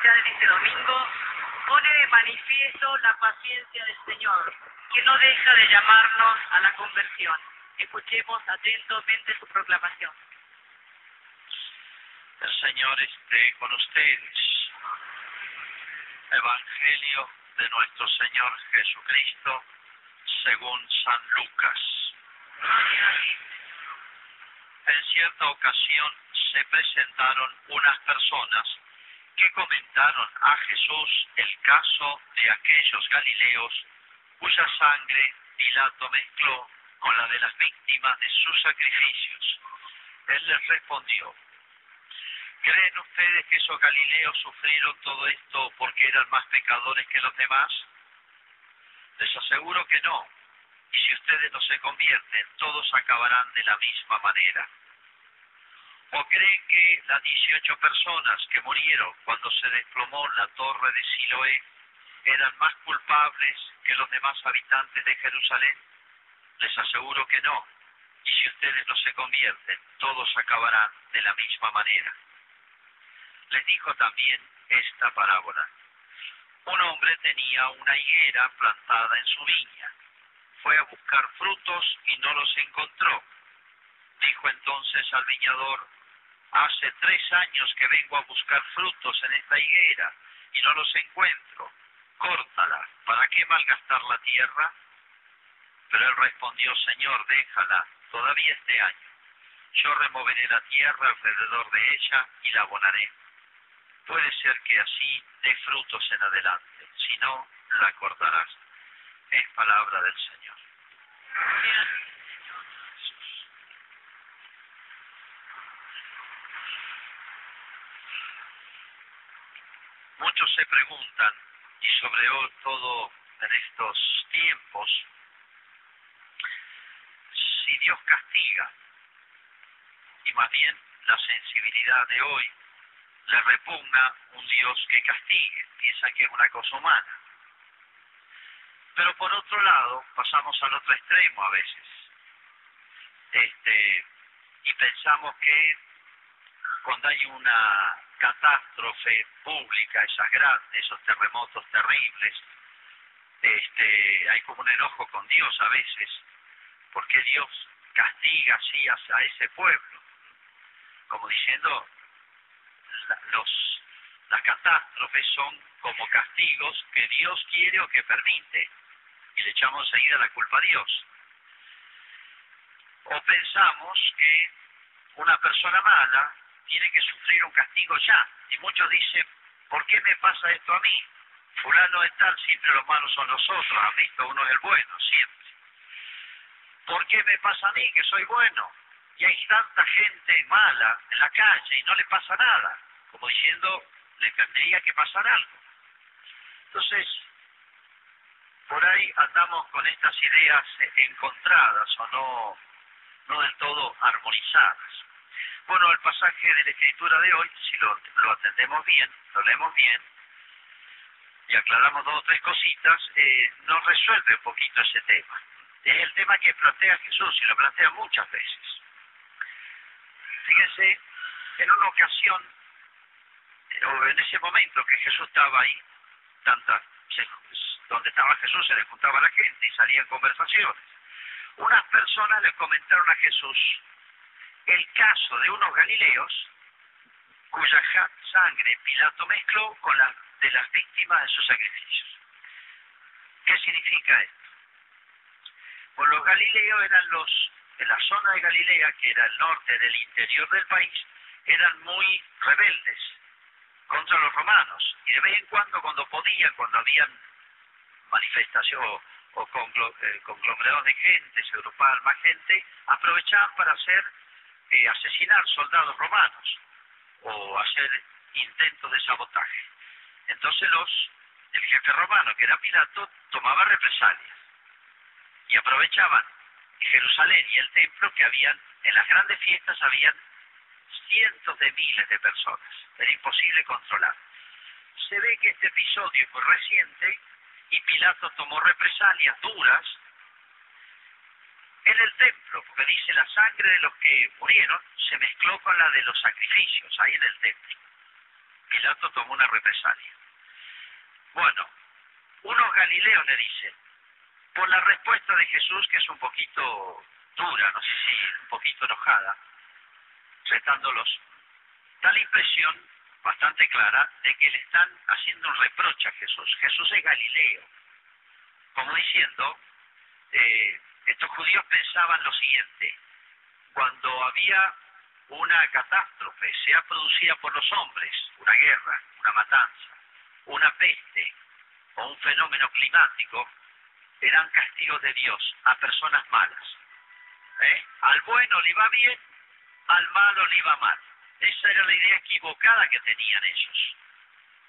especial de este domingo pone de manifiesto la paciencia del Señor, que no deja de llamarnos a la conversión. Escuchemos atentamente su proclamación. El Señor esté con ustedes. Evangelio de nuestro Señor Jesucristo según San Lucas. En cierta ocasión se presentaron unas personas que comentaron a Jesús el caso de aquellos galileos cuya sangre Pilato mezcló con la de las víctimas de sus sacrificios. Él les respondió, ¿creen ustedes que esos galileos sufrieron todo esto porque eran más pecadores que los demás? Les aseguro que no, y si ustedes no se convierten, todos acabarán de la misma manera. ¿O creen que las 18 personas que murieron cuando se desplomó la torre de Siloé eran más culpables que los demás habitantes de Jerusalén? Les aseguro que no. Y si ustedes no se convierten, todos acabarán de la misma manera. Les dijo también esta parábola. Un hombre tenía una higuera plantada en su viña. Fue a buscar frutos y no los encontró. Dijo entonces al viñador, Hace tres años que vengo a buscar frutos en esta higuera y no los encuentro. Córtala, ¿para qué malgastar la tierra? Pero él respondió, Señor, déjala, todavía este año. Yo removeré la tierra alrededor de ella y la abonaré. Puede ser que así dé frutos en adelante, si no, la cortarás. Es palabra del Señor. Muchos se preguntan, y sobre todo en estos tiempos, si Dios castiga, y más bien la sensibilidad de hoy le repugna un Dios que castigue, piensa que es una cosa humana. Pero por otro lado, pasamos al otro extremo a veces. Este, y pensamos que cuando hay una catástrofe pública, esas grandes, esos terremotos terribles, este, hay como un enojo con Dios a veces, porque Dios castiga así a ese pueblo, como diciendo, los, las catástrofes son como castigos que Dios quiere o que permite, y le echamos enseguida la culpa a Dios. O pensamos que una persona mala tiene que sufrir un castigo ya. Y muchos dicen, ¿por qué me pasa esto a mí? Fulano es tal, siempre los malos son los otros, han visto, uno es el bueno, siempre. ¿Por qué me pasa a mí que soy bueno? Y hay tanta gente mala en la calle y no le pasa nada, como diciendo, le tendría que pasar algo. Entonces, por ahí andamos con estas ideas encontradas o no, no del todo armonizadas. Bueno, el pasaje de la escritura de hoy, si lo, atendemos bien, lo leemos bien, y aclaramos dos o tres cositas, eh, nos resuelve un poquito ese tema. Es el tema que plantea Jesús y lo plantea muchas veces. Fíjense, en una ocasión, o en ese momento que Jesús estaba ahí, tanta, donde estaba Jesús se le juntaba la gente y salían conversaciones. Unas personas le comentaron a Jesús el caso de unos galileos cuya sangre Pilato mezcló con la de las víctimas de sus sacrificios. ¿Qué significa esto? Pues los galileos eran los, en la zona de Galilea, que era el norte del interior del país, eran muy rebeldes contra los romanos. Y de vez en cuando, cuando podían, cuando habían manifestación o, eh, conglomerados de gente, se agrupaban más gente, aprovechaban para hacer asesinar soldados romanos o hacer intentos de sabotaje. Entonces los, el jefe romano, que era Pilato, tomaba represalias y aprovechaban Jerusalén y el templo que habían, en las grandes fiestas habían cientos de miles de personas. Era imposible controlar. Se ve que este episodio fue reciente y Pilato tomó represalias duras en el templo, porque dice la sangre de los que murieron se mezcló con la de los sacrificios ahí en el templo. Pilato tomó una represalia. Bueno, unos galileos le dicen, por la respuesta de Jesús, que es un poquito dura, no sé si un poquito enojada, retándolos, da la impresión bastante clara de que le están haciendo un reproche a Jesús. Jesús es Galileo, como diciendo, eh, estos judíos pensaban lo siguiente, cuando había una catástrofe, sea producida por los hombres, una guerra, una matanza, una peste o un fenómeno climático, eran castigos de Dios a personas malas. ¿Eh? Al bueno le iba bien, al malo le iba mal. Esa era la idea equivocada que tenían ellos,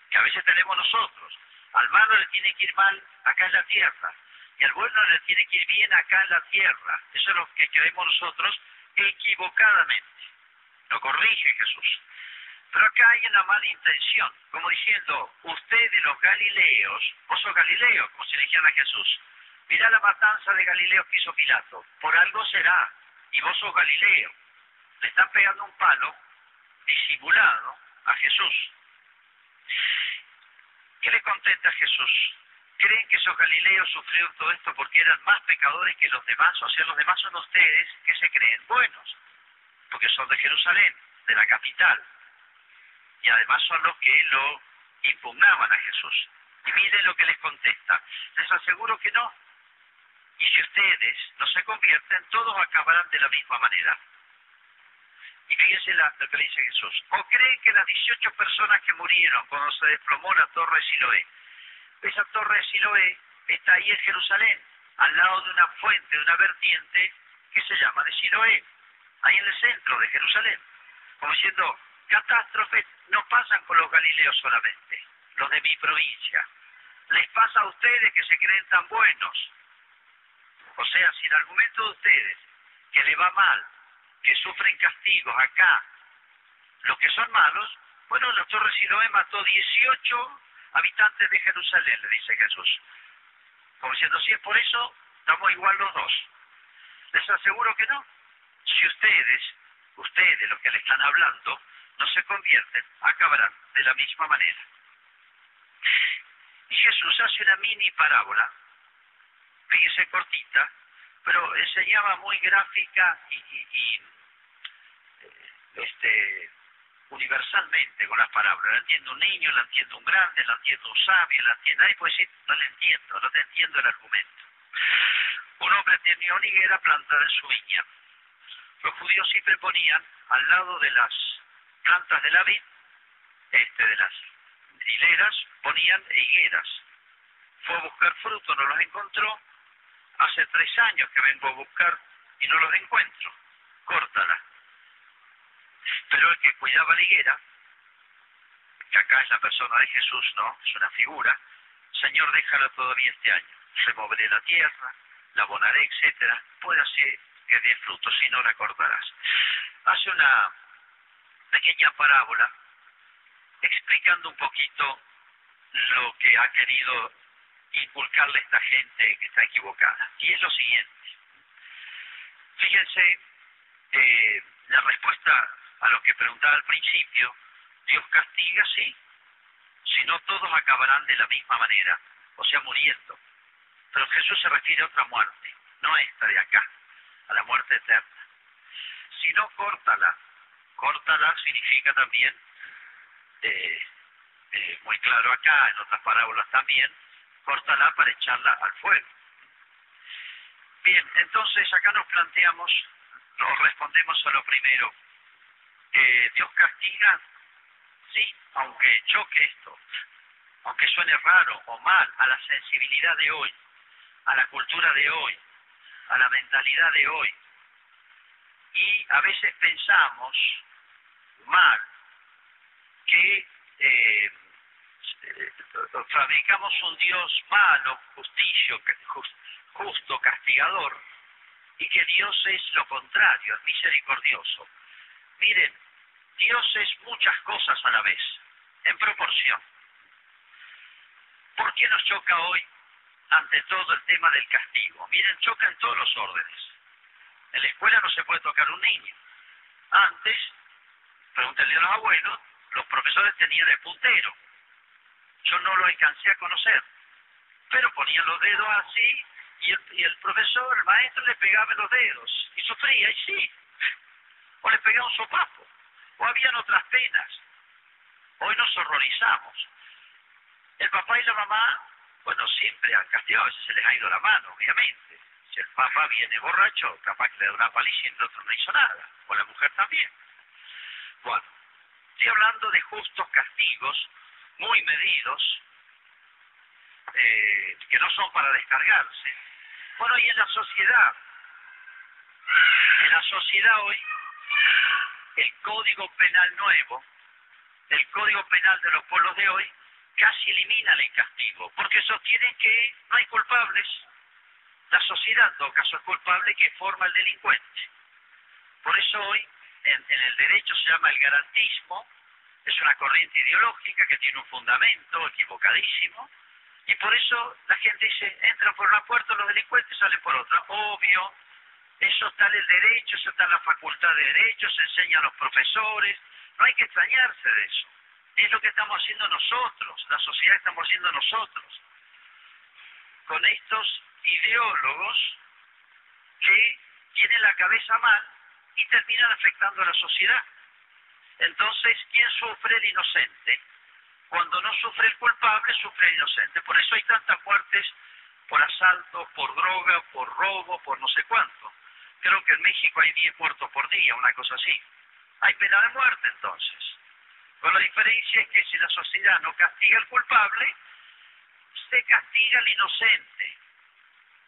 que a veces tenemos nosotros. Al malo le tiene que ir mal acá en la tierra, y al bueno le tiene que ir bien acá en la tierra. Eso es lo que creemos nosotros equivocadamente. Lo corrige Jesús. Pero acá hay una mala intención, como diciendo, ustedes los galileos, vos sos galileo, como se dijeron a Jesús, Mira la matanza de Galileo que hizo Pilato. Por algo será. Y vos sos Galileo. Le están pegando un palo disimulado a Jesús. ¿Qué le contenta a Jesús? ¿Creen que esos galileos sufrieron todo esto porque eran más pecadores que los demás? O sea, los demás son ustedes que se creen buenos, porque son de Jerusalén, de la capital. Y además son los que lo impugnaban a Jesús. Y miren lo que les contesta. Les aseguro que no. Y si ustedes no se convierten, todos acabarán de la misma manera. Y fíjense lo que le dice Jesús. ¿O creen que las 18 personas que murieron cuando se desplomó la torre de Siloé, esa torre de Siloé está ahí en Jerusalén, al lado de una fuente, de una vertiente que se llama de Siloé, ahí en el centro de Jerusalén? Como diciendo, catástrofes no pasan con los galileos solamente, los de mi provincia. Les pasa a ustedes que se creen tan buenos, o sea, si el argumento de ustedes, que le va mal, que sufren castigos acá, los que son malos, bueno, la Torre Siloé mató 18 habitantes de Jerusalén, le dice Jesús. Como diciendo, si es por eso, estamos igual los dos. Les aseguro que no. Si ustedes, ustedes los que le están hablando, no se convierten, acabarán de la misma manera. Y Jesús hace una mini parábola fíjese cortita, pero enseñaba muy gráfica y, eh, este, universalmente con las palabras. La entiende un niño, la entiende un grande, la entiende un sabio, la entiende... Ay, pues sí, no le entiendo, no te entiendo el argumento. Un hombre tenía una higuera plantada en su viña. Los judíos siempre ponían al lado de las plantas de la vid, este, de las hileras, ponían higueras. Fue a buscar fruto, no los encontró, Hace tres años que vengo a buscar y no los encuentro. Córtala. Pero el que cuidaba la higuera, que acá es la persona de Jesús, ¿no? Es una figura. Señor, déjala todavía este año. Removeré la tierra, la abonaré, etcétera. Puede hacer que dé frutos, si no la cortarás. Hace una pequeña parábola explicando un poquito lo que ha querido inculcarle a esta gente que está equivocada. Y es lo siguiente. Fíjense eh, la respuesta a lo que preguntaba al principio. Dios castiga, sí. Si no, todos acabarán de la misma manera, o sea, muriendo. Pero Jesús se refiere a otra muerte, no a esta de acá, a la muerte eterna. Si no, córtala. Córtala significa también, eh, eh, muy claro acá, en otras parábolas también, córtala para echarla al fuego. Bien, entonces acá nos planteamos, nos respondemos a lo primero. ¿Dios castiga? Sí, aunque choque esto, aunque suene raro o mal a la sensibilidad de hoy, a la cultura de hoy, a la mentalidad de hoy. Y a veces pensamos mal que eh, eh, fabricamos un Dios malo, justicio, justo, castigador, y que Dios es lo contrario, es misericordioso. Miren, Dios es muchas cosas a la vez, en proporción. ¿Por qué nos choca hoy ante todo el tema del castigo? Miren, choca en todos los órdenes. En la escuela no se puede tocar un niño. Antes, pregúntenle a los abuelos, los profesores tenían el puntero. Yo no lo alcancé a conocer, pero ponían los dedos así y el, y el profesor, el maestro le pegaba los dedos y sufría, y sí, o le pegaba un sopapo, o habían otras penas. Hoy nos horrorizamos. El papá y la mamá, bueno, siempre han castigado, a veces se les ha ido la mano, obviamente. Si el papá viene borracho, capaz que le da una paliza y el otro no hizo nada, o la mujer también. Bueno, estoy hablando de justos castigos muy medidos, eh, que no son para descargarse. Bueno, y en la sociedad, en la sociedad hoy, el código penal nuevo, el código penal de los pueblos de hoy, casi elimina el castigo, porque sostiene que no hay culpables. La sociedad, en todo caso, es culpable que forma el delincuente. Por eso hoy, en, en el derecho se llama el garantismo, es una corriente ideológica que tiene un fundamento equivocadísimo, y por eso la gente dice, entran por una puerta los delincuentes, salen por otra. Obvio, eso está en el derecho, eso está en la facultad de derecho, se enseña a los profesores, no hay que extrañarse de eso. Es lo que estamos haciendo nosotros, la sociedad estamos haciendo nosotros, con estos ideólogos que tienen la cabeza mal y terminan afectando a la sociedad. Entonces, ¿quién sufre el inocente? Cuando no sufre el culpable, sufre el inocente. Por eso hay tantas muertes por asalto, por droga, por robo, por no sé cuánto. Creo que en México hay 10 muertos por día, una cosa así. Hay pena de muerte entonces. Pero la diferencia es que si la sociedad no castiga al culpable, se castiga al inocente.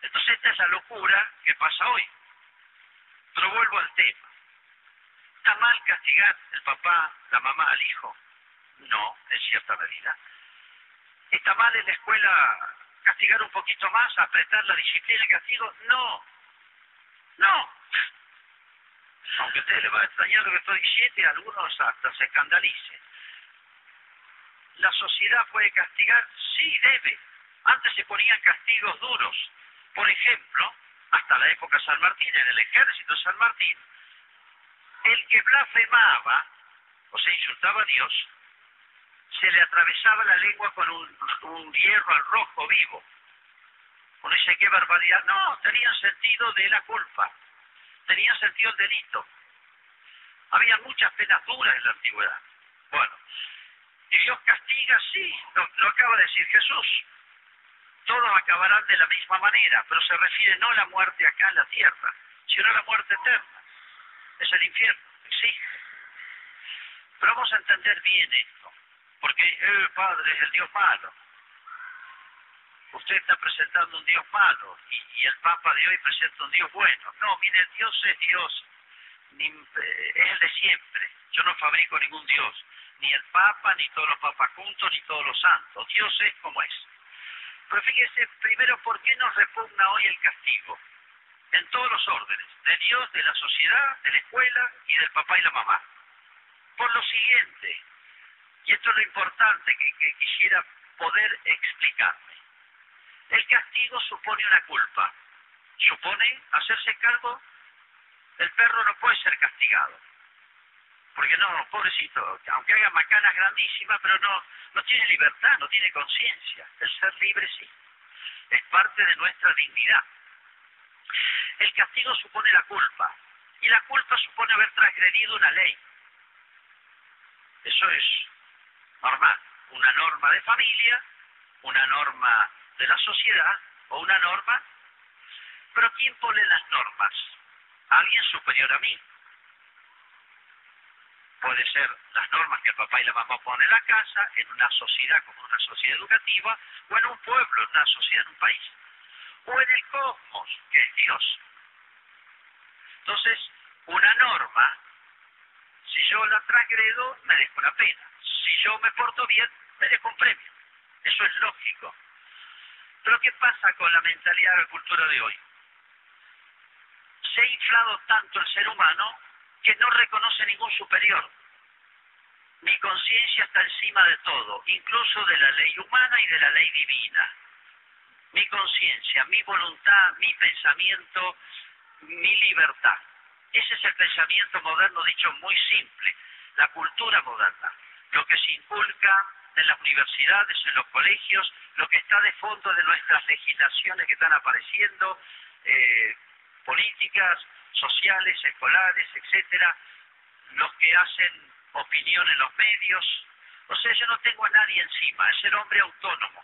Entonces esta es la locura que pasa hoy. Pero vuelvo al tema. ¿Está mal castigar el papá, la mamá al hijo? No, en cierta medida. ¿Está mal en la escuela castigar un poquito más, apretar la disciplina y castigo? No, no. Aunque a usted le va a extrañar lo que estoy diciendo y algunos hasta se escandalicen. ¿La sociedad puede castigar? Sí, debe. Antes se ponían castigos duros. Por ejemplo, hasta la época de San Martín, en el ejército de San Martín, el que blasfemaba o se insultaba a Dios, se le atravesaba la lengua con un, un hierro al rojo vivo. Uno dice, qué barbaridad. No, tenía sentido de la culpa, tenía sentido el delito. Había muchas penas duras en la antigüedad. Bueno, y Dios castiga, sí, lo, acaba de decir Jesús. Todos acabarán de la misma manera, pero se refiere no a la muerte acá en la tierra, sino a la muerte eterna. Es el infierno, exige. Pero vamos a entender bien esto, porque el Padre es el Dios malo. Usted está presentando un Dios malo y, el Papa de hoy presenta un Dios bueno. No, mire, Dios es Dios, ni, eh, es el de siempre. Yo no fabrico ningún Dios, ni el Papa, ni todos los papas juntos, ni todos los santos. Dios es como es. Pero fíjese, primero, ¿por qué nos repugna hoy el castigo? En todos los órdenes, de Dios, de la sociedad, de la escuela y del papá y la mamá. Por lo siguiente, y esto es lo importante que, que quisiera poder explicarme. El castigo supone una culpa, supone hacerse cargo, el perro no puede ser castigado, porque no, pobrecito, aunque haga macanas grandísimas, pero no, no tiene libertad, no tiene conciencia. El ser libre sí, es parte de nuestra dignidad. El castigo supone la culpa, y la culpa supone haber transgredido una ley. Eso es normal, una norma de familia, una norma de la sociedad o una norma. Pero ¿quién pone las normas? Alguien superior a mí. Puede ser las normas que el papá y la mamá ponen en la casa, en una sociedad como una sociedad educativa, o en un pueblo, en una sociedad, en un país, o en el cosmos, que es Dios. Entonces, una norma, si yo la transgredo, me dejo una pena. Si yo me porto bien, me dejo un premio. Eso es lógico. Pero ¿qué pasa con la mentalidad de la cultura de hoy? Se ha inflado tanto el ser humano que no reconoce ningún superior. Mi conciencia está encima de todo, incluso de la ley humana y de la ley divina. Mi conciencia, mi voluntad, mi pensamiento, mi libertad. Ese es el pensamiento moderno dicho muy simple, la cultura moderna. lo que se inculca en las universidades, en los colegios, lo que está de fondo de nuestras legislaciones que están apareciendo, eh, políticas, sociales, escolares, etcétera, los que hacen opinión en los medios. O sea, yo no tengo a nadie encima, es el hombre autónomo,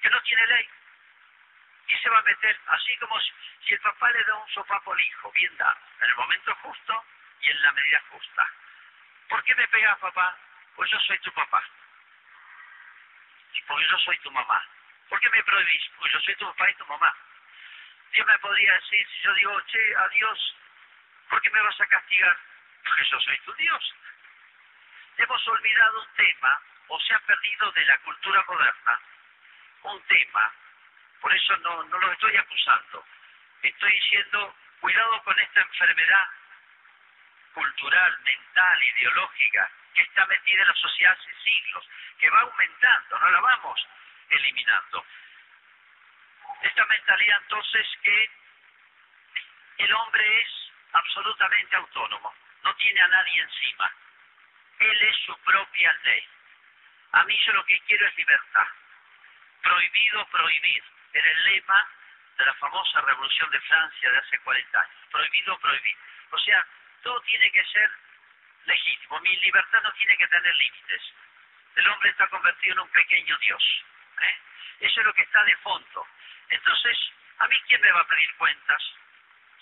que no tiene ley. Y se va a meter, así como si el papá le da un sopapo al hijo, bien dado, en el momento justo y en la medida justa. ¿Por qué me pegas, papá? Pues yo soy tu papá. Porque yo soy tu mamá. ¿Por qué me prohibís? Pues yo soy tu papá y tu mamá. Dios me podría decir, si yo digo, che, adiós, ¿por qué me vas a castigar? Porque yo soy tu Dios. Hemos olvidado un tema, o se ha perdido de la cultura moderna, un tema, por eso no, no lo estoy acusando, estoy diciendo, cuidado con esta enfermedad cultural, mental, ideológica, que está metida en la sociedad hace siglos, que va aumentando, no la vamos eliminando. Esta mentalidad entonces que el hombre es absolutamente autónomo, no tiene a nadie encima. Él es su propia ley. A mí yo lo que quiero es libertad. Prohibido prohibir. Era el lema de la famosa Revolución de Francia de hace 40 años. Prohibido prohibir. O sea, todo tiene que ser legítimo. Mi libertad no tiene que tener límites. El hombre está convertido en un pequeño Dios. ¿eh? Eso es lo que está de fondo. Entonces, ¿a mí quién me va a pedir cuentas?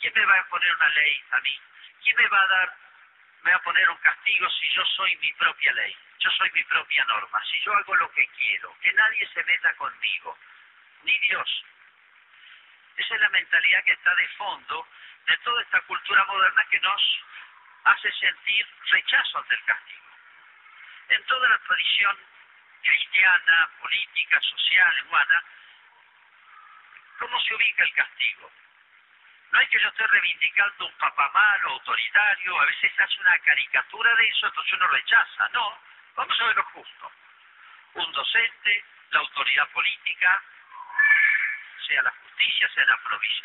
¿Quién me va a poner una ley a mí? ¿Quién me va a dar, me va a poner un castigo si yo soy mi propia ley? Yo soy mi propia norma. Si yo hago lo que quiero, que nadie se meta conmigo, ni Dios. Esa es la mentalidad que está de fondo de toda esta cultura moderna que nos hace sentir rechazo ante el castigo. En toda la tradición cristiana, política, social, humana, ¿cómo se ubica el castigo? No hay que yo esté reivindicando un papá malo, autoritario, a veces hace una caricatura de eso, entonces uno rechaza. No, vamos a ver lo justo. Un docente, la autoridad política, sea la justicia, sea la,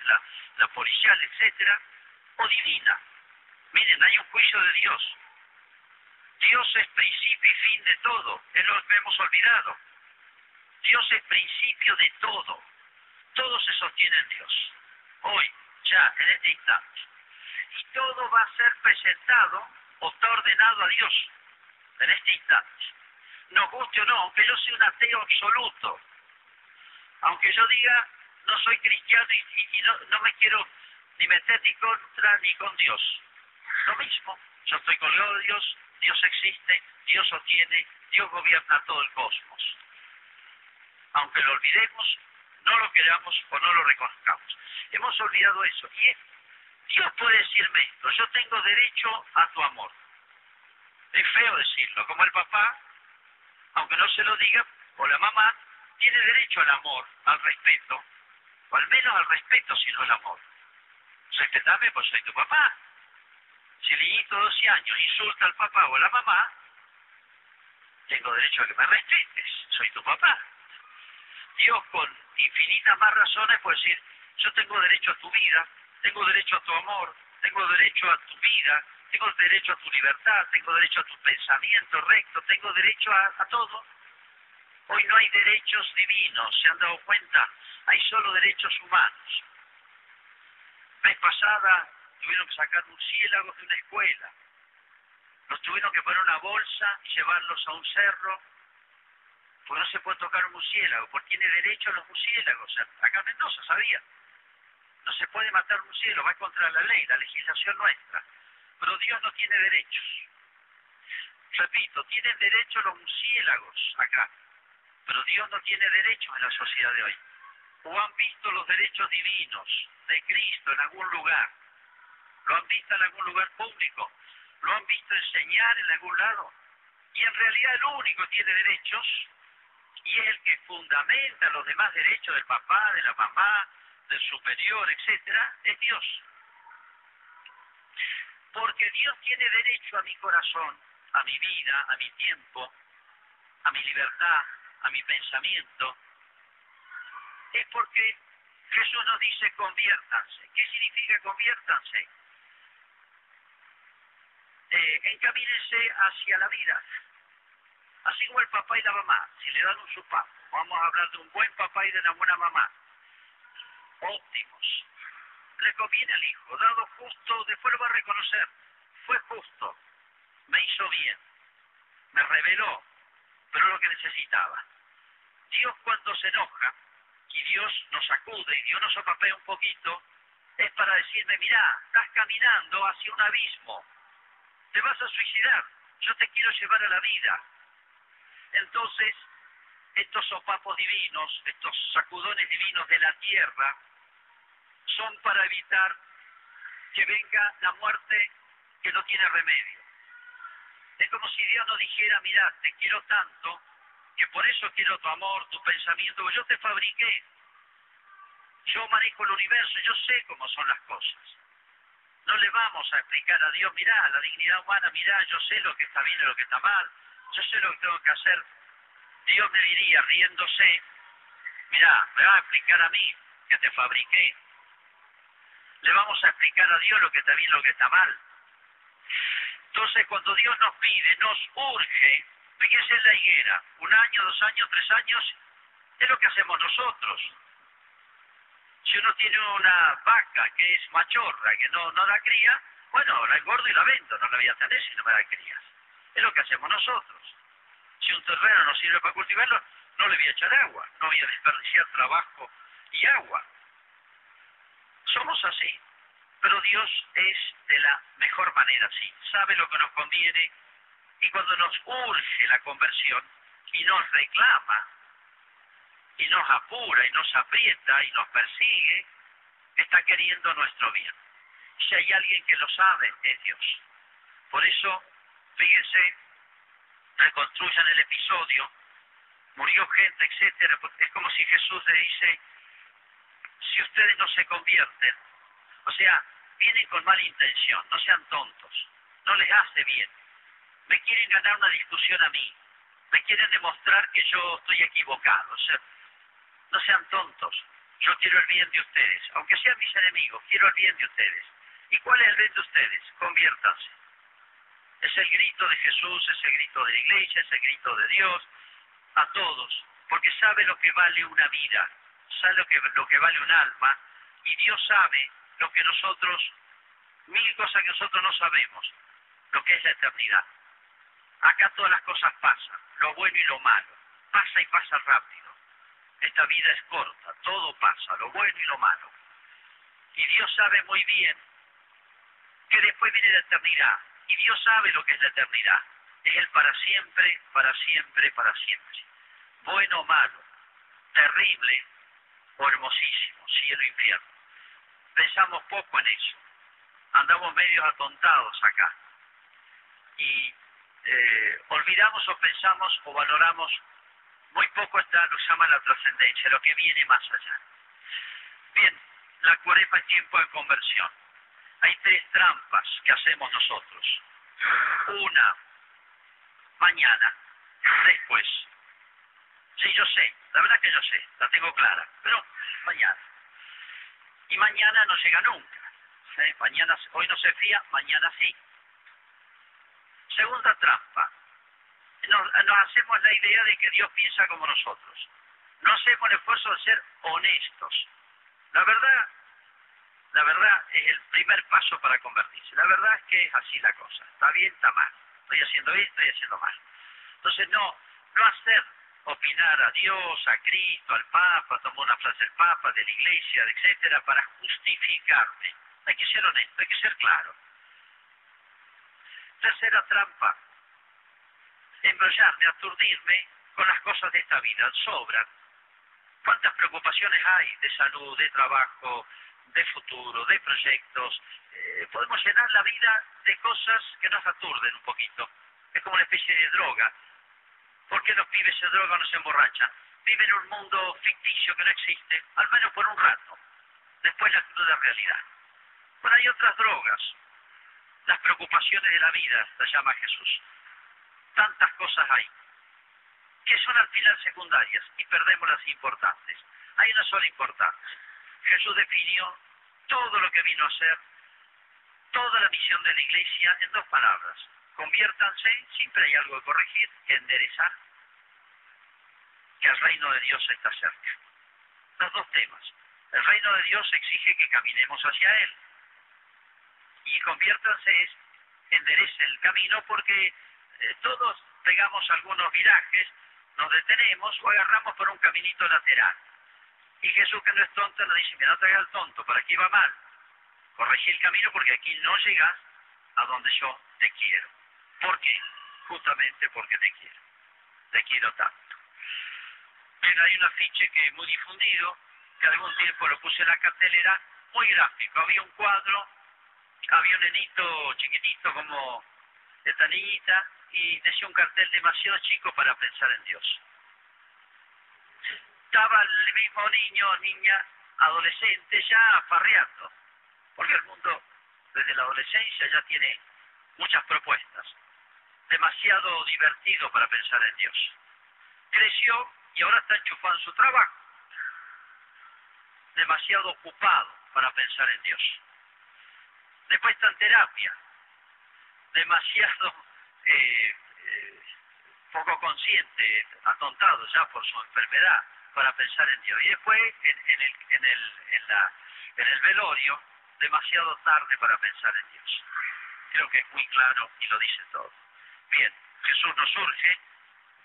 la, la policial, etcétera, o divina. Miren, hay un juicio de Dios. Dios es principio y fin de todo. Es lo hemos olvidado. Dios es principio de todo. Todo se sostiene en Dios. Hoy, ya, en este instante. Y todo va a ser presentado o está ordenado a Dios en este instante. Nos guste o no, aunque yo sea un ateo absoluto, aunque yo diga no soy cristiano y, no, no me quiero ni meter ni contra ni con Dios. Lo mismo, yo estoy con Dios, Dios existe, Dios sostiene, Dios gobierna todo el cosmos. Aunque lo olvidemos, no lo queramos o no lo reconozcamos. Hemos olvidado eso. Y Dios puede decirme esto, yo tengo derecho a tu amor. Es feo decirlo, como el papá, aunque no se lo diga, o la mamá, tiene derecho al amor, al respeto, o al menos al respeto, si no al amor. Respetame, pues soy tu papá. Si el niñito de 12 años insulta al papá o a la mamá, tengo derecho a que me respetes, soy tu papá. Dios con infinitas más razones puede decir, yo tengo derecho a tu vida, tengo derecho a tu amor, tengo derecho a tu vida, tengo derecho a tu libertad, tengo derecho a tu pensamiento recto, tengo derecho a, todo. Hoy no hay derechos divinos, ¿se han dado cuenta? Hay solo derechos humanos. Vez pasada tuvieron que sacar murciélagos de una escuela. Los tuvieron que poner una bolsa y llevarlos a un cerro, porque no se puede tocar un murciélago, porque tiene derecho a los murciélagos. Acá en Mendoza sabía. No se puede matar un murciélago, va contra la ley, la legislación nuestra. Pero Dios no tiene derechos. Repito, tienen derecho los murciélagos acá, pero Dios no tiene derechos en la sociedad de hoy. O han visto los derechos divinos de Cristo en algún lugar, lo han visto en algún lugar público, lo han visto enseñar en algún lado. Y en realidad el único que tiene derechos y es el que fundamenta los demás derechos del papá, de la mamá, del superior, etcétera, es Dios. Porque Dios tiene derecho a mi corazón, a mi vida, a mi tiempo, a mi libertad, a mi pensamiento. Es porque Jesús nos dice conviértanse. ¿Qué significa conviértanse? Eh, encamínense hacia la vida. Así como el papá y la mamá, si le dan un sopapo, vamos a hablar de un buen papá y de una buena mamá, óptimos. Le conviene al hijo, dado justo, después lo va a reconocer. Fue justo, me hizo bien, me reveló, pero lo que necesitaba. Dios cuando se enoja y Dios nos sacude y Dios nos apapea un poquito, es para decirme, mira, estás caminando hacia un abismo, te vas a suicidar, yo te quiero llevar a la vida. Entonces, estos sopapos divinos, estos sacudones divinos de la tierra, son para evitar que venga la muerte que no tiene remedio. Es como si Dios nos dijera, mira, te quiero tanto, que por eso quiero tu amor, tu pensamiento, yo te fabriqué, yo manejo el universo, yo sé cómo son las cosas. No le vamos a explicar a Dios, mirá, la dignidad humana, mirá, yo sé lo que está bien y lo que está mal, yo sé lo que tengo que hacer. Dios me diría, riéndose, mirá, me va a explicar a mí que te fabriqué. Le vamos a explicar a Dios lo que está bien y lo que está mal. Entonces, cuando Dios nos pide, nos urge, fíjese en la higuera, un año, dos años, tres años, es lo que hacemos nosotros. Si uno tiene una vaca que es machorra, que no, no da cría, bueno, la engordo y la vendo, no la voy a tener si no me da crías. Es lo que hacemos nosotros. Si un terreno no sirve para cultivarlo, no le voy a echar agua, no voy a desperdiciar trabajo y agua. Somos así, pero Dios es de la mejor manera, sí, sabe lo que nos conviene y cuando nos urge la conversión y nos reclama y nos apura y nos aprieta y nos persigue, está queriendo nuestro bien. Si hay alguien que lo sabe, es Dios. Por eso, fíjense, reconstruyan el episodio, murió gente, etcétera. Es como si Jesús le dice, si ustedes no se convierten, o sea, vienen con mala intención, no sean tontos, no les hace bien. Me quieren ganar una discusión a mí, me quieren demostrar que yo estoy equivocado. O no sean tontos. Yo quiero el bien de ustedes, aunque sean mis enemigos, quiero el bien de ustedes. ¿Y cuál es el bien de ustedes? Conviértanse. Es el grito de Jesús, es el grito de la iglesia, es el grito de Dios, a todos, porque sabe lo que vale una vida, sabe lo que, vale un alma, y Dios sabe lo que nosotros, mil cosas que nosotros no sabemos, lo que es la eternidad. Acá todas las cosas pasan, lo bueno y lo malo, pasa y pasa rápido. Esta vida es corta, todo pasa, lo bueno y lo malo. Y Dios sabe muy bien que después viene la eternidad. Y Dios sabe lo que es la eternidad. Es el para siempre, para siempre, para siempre. Bueno o malo, terrible o hermosísimo, cielo e infierno. Pensamos poco en eso. Andamos medios atontados acá. Y eh, olvidamos o pensamos o valoramos muy poco está lo llama la trascendencia, lo que viene más allá. Bien, la cuaresma es tiempo de conversión. Hay tres trampas que hacemos nosotros. Una, mañana, después. Sí, yo sé, la verdad que yo sé, la tengo clara, pero mañana. Y mañana no llega nunca. Mañana, hoy no se fía, mañana sí. Segunda trampa, nos, hacemos la idea de que Dios piensa como nosotros. No hacemos el esfuerzo de ser honestos. La verdad, la verdad es el primer paso para convertirse. La verdad es que es así la cosa. Está bien, está mal. Estoy haciendo esto, estoy haciendo mal. Entonces no, no hacer opinar a Dios, a Cristo, al Papa, tomar una frase del Papa, de la Iglesia, etcétera, para justificarme. Hay que ser honesto, hay que ser claro. Tercera trampa, embrollarme, aturdirme con las cosas de esta vida, sobran. ¿Cuántas preocupaciones hay de salud, de trabajo, de futuro, de proyectos? Eh, podemos llenar la vida de cosas que nos aturden un poquito. Es como una especie de droga. ¿Por qué los pibes se drogan o se emborrachan? Viven en un mundo ficticio que no existe, al menos por un rato. Después la cruda realidad. Bueno, hay otras drogas. Las preocupaciones de la vida, las llama Jesús tantas cosas hay, que son al final secundarias y perdemos las importantes. Hay una sola importante. Jesús definió todo lo que vino a ser, toda la misión de la iglesia en dos palabras, conviértanse, siempre hay algo que corregir, que enderezar, que el reino de Dios está cerca. Los dos temas. El reino de Dios exige que caminemos hacia Él. Y conviértanse es enderece el camino porque eh, todos pegamos algunos virajes, nos detenemos o agarramos por un caminito lateral. Y Jesús, que no es tonto, nos dice, mira, no te hagas tonto, para aquí va mal. Corregí el camino porque aquí no llegas a donde yo te quiero. ¿Por qué? Justamente porque te quiero. Te quiero tanto. Bien, hay un afiche que es muy difundido, que algún tiempo lo puse en la cartelera, muy gráfico. Había un cuadro, había un nenito chiquitito como esta niñita, y decía un cartel demasiado chico para pensar en Dios. Estaba el mismo niño, niña, adolescente ya farreando, porque el mundo desde la adolescencia ya tiene muchas propuestas, demasiado divertido para pensar en Dios. Creció y ahora está enchufado en su trabajo, demasiado ocupado para pensar en Dios. Después está en terapia, demasiado eh, eh, poco consciente, atontado ya por su enfermedad para pensar en Dios. Y después en, el, en, el, en, la, en el velorio, demasiado tarde para pensar en Dios. Creo que es muy claro y lo dice todo. Bien, Jesús nos surge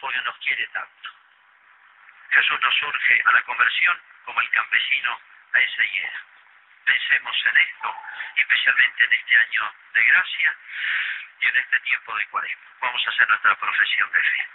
porque nos quiere tanto. Jesús nos surge a la conversión como el campesino a esa higuera. Pensemos en esto, especialmente en este año de gracia y en este tiempo de cuaresma. Vamos a hacer nuestra profesión de fe.